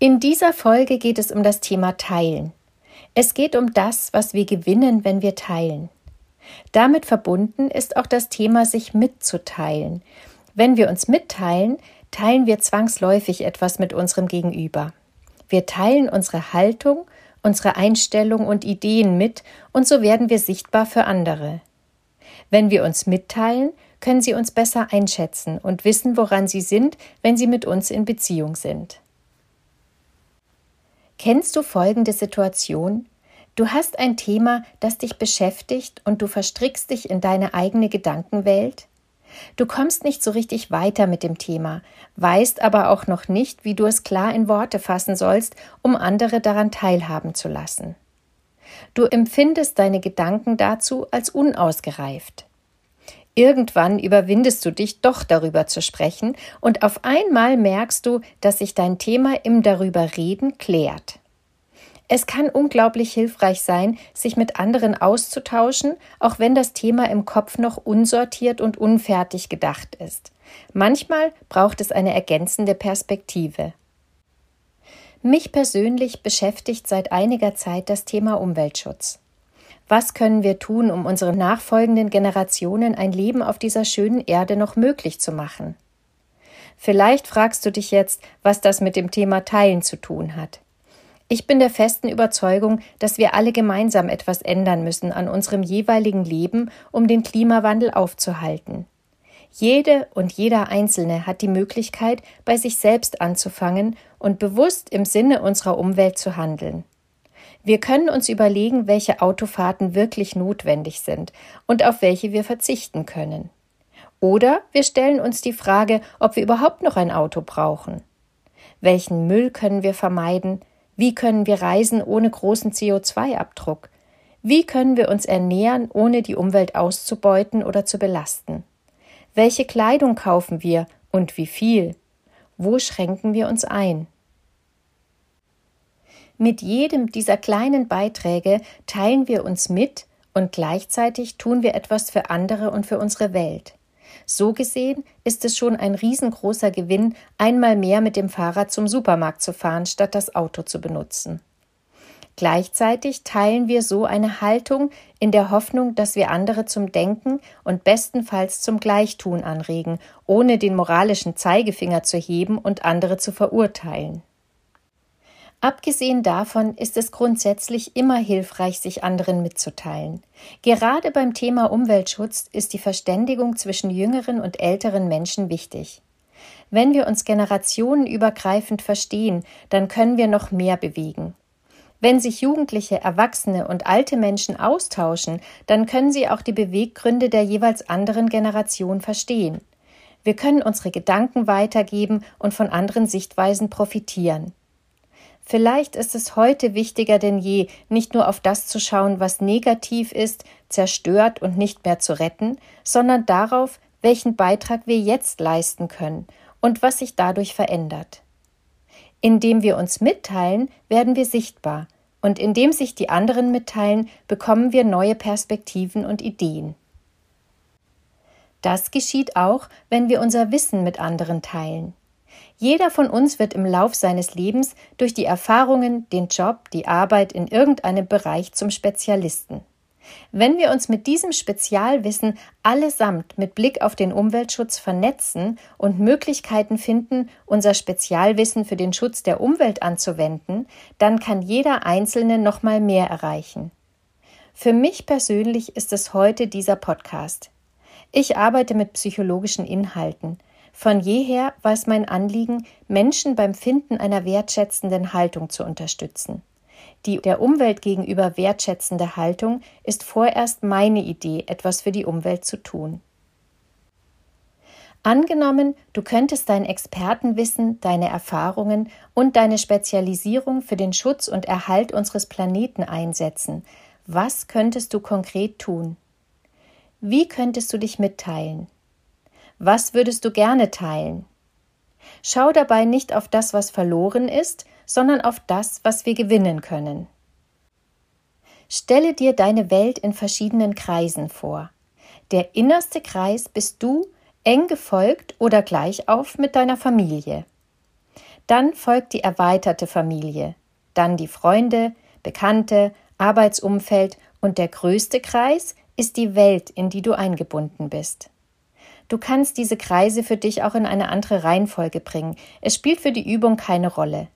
In dieser Folge geht es um das Thema Teilen. Es geht um das, was wir gewinnen, wenn wir teilen. Damit verbunden ist auch das Thema, sich mitzuteilen. Wenn wir uns mitteilen, teilen wir zwangsläufig etwas mit unserem Gegenüber. Wir teilen unsere Haltung, unsere Einstellung und Ideen mit, und so werden wir sichtbar für andere. Wenn wir uns mitteilen, können sie uns besser einschätzen und wissen, woran sie sind, wenn sie mit uns in Beziehung sind. Kennst du folgende Situation? Du hast ein Thema, das dich beschäftigt und du verstrickst dich in deine eigene Gedankenwelt? Du kommst nicht so richtig weiter mit dem Thema, weißt aber auch noch nicht, wie du es klar in Worte fassen sollst, um andere daran teilhaben zu lassen. Du empfindest deine Gedanken dazu als unausgereift. Irgendwann überwindest du dich doch darüber zu sprechen und auf einmal merkst du, dass sich dein Thema im Darüberreden klärt. Es kann unglaublich hilfreich sein, sich mit anderen auszutauschen, auch wenn das Thema im Kopf noch unsortiert und unfertig gedacht ist. Manchmal braucht es eine ergänzende Perspektive. Mich persönlich beschäftigt seit einiger Zeit das Thema Umweltschutz. Was können wir tun, um unseren nachfolgenden Generationen ein Leben auf dieser schönen Erde noch möglich zu machen? Vielleicht fragst du dich jetzt, was das mit dem Thema Teilen zu tun hat. Ich bin der festen Überzeugung, dass wir alle gemeinsam etwas ändern müssen an unserem jeweiligen Leben, um den Klimawandel aufzuhalten. Jede und jeder Einzelne hat die Möglichkeit, bei sich selbst anzufangen und bewusst im Sinne unserer Umwelt zu handeln. Wir können uns überlegen, welche Autofahrten wirklich notwendig sind und auf welche wir verzichten können. Oder wir stellen uns die Frage, ob wir überhaupt noch ein Auto brauchen. Welchen Müll können wir vermeiden? Wie können wir reisen ohne großen CO2-Abdruck? Wie können wir uns ernähren, ohne die Umwelt auszubeuten oder zu belasten? Welche Kleidung kaufen wir und wie viel? Wo schränken wir uns ein? Mit jedem dieser kleinen Beiträge teilen wir uns mit und gleichzeitig tun wir etwas für andere und für unsere Welt. So gesehen ist es schon ein riesengroßer Gewinn, einmal mehr mit dem Fahrrad zum Supermarkt zu fahren, statt das Auto zu benutzen. Gleichzeitig teilen wir so eine Haltung in der Hoffnung, dass wir andere zum Denken und bestenfalls zum Gleichtun anregen, ohne den moralischen Zeigefinger zu heben und andere zu verurteilen. Abgesehen davon ist es grundsätzlich immer hilfreich, sich anderen mitzuteilen. Gerade beim Thema Umweltschutz ist die Verständigung zwischen jüngeren und älteren Menschen wichtig. Wenn wir uns generationenübergreifend verstehen, dann können wir noch mehr bewegen. Wenn sich Jugendliche, Erwachsene und alte Menschen austauschen, dann können sie auch die Beweggründe der jeweils anderen Generation verstehen. Wir können unsere Gedanken weitergeben und von anderen Sichtweisen profitieren. Vielleicht ist es heute wichtiger denn je, nicht nur auf das zu schauen, was negativ ist, zerstört und nicht mehr zu retten, sondern darauf, welchen Beitrag wir jetzt leisten können und was sich dadurch verändert. Indem wir uns mitteilen, werden wir sichtbar, und indem sich die anderen mitteilen, bekommen wir neue Perspektiven und Ideen. Das geschieht auch, wenn wir unser Wissen mit anderen teilen. Jeder von uns wird im Lauf seines Lebens durch die Erfahrungen, den Job, die Arbeit in irgendeinem Bereich zum Spezialisten. Wenn wir uns mit diesem Spezialwissen allesamt mit Blick auf den Umweltschutz vernetzen und Möglichkeiten finden, unser Spezialwissen für den Schutz der Umwelt anzuwenden, dann kann jeder Einzelne noch mal mehr erreichen. Für mich persönlich ist es heute dieser Podcast. Ich arbeite mit psychologischen Inhalten, von jeher war es mein Anliegen, Menschen beim Finden einer wertschätzenden Haltung zu unterstützen. Die der Umwelt gegenüber wertschätzende Haltung ist vorerst meine Idee, etwas für die Umwelt zu tun. Angenommen, du könntest dein Expertenwissen, deine Erfahrungen und deine Spezialisierung für den Schutz und Erhalt unseres Planeten einsetzen. Was könntest du konkret tun? Wie könntest du dich mitteilen? Was würdest du gerne teilen? Schau dabei nicht auf das, was verloren ist, sondern auf das, was wir gewinnen können. Stelle dir deine Welt in verschiedenen Kreisen vor. Der innerste Kreis bist du, eng gefolgt oder gleich auf mit deiner Familie. Dann folgt die erweiterte Familie, dann die Freunde, Bekannte, Arbeitsumfeld und der größte Kreis ist die Welt, in die du eingebunden bist. Du kannst diese Kreise für dich auch in eine andere Reihenfolge bringen. Es spielt für die Übung keine Rolle.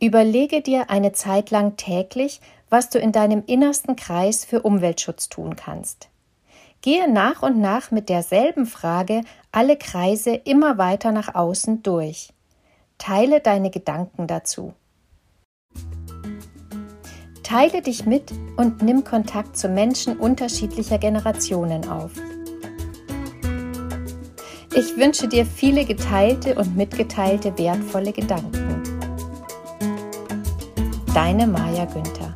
Überlege dir eine Zeit lang täglich, was du in deinem innersten Kreis für Umweltschutz tun kannst. Gehe nach und nach mit derselben Frage alle Kreise immer weiter nach außen durch. Teile deine Gedanken dazu. Teile dich mit und nimm Kontakt zu Menschen unterschiedlicher Generationen auf. Ich wünsche dir viele geteilte und mitgeteilte wertvolle Gedanken. Deine Maja Günther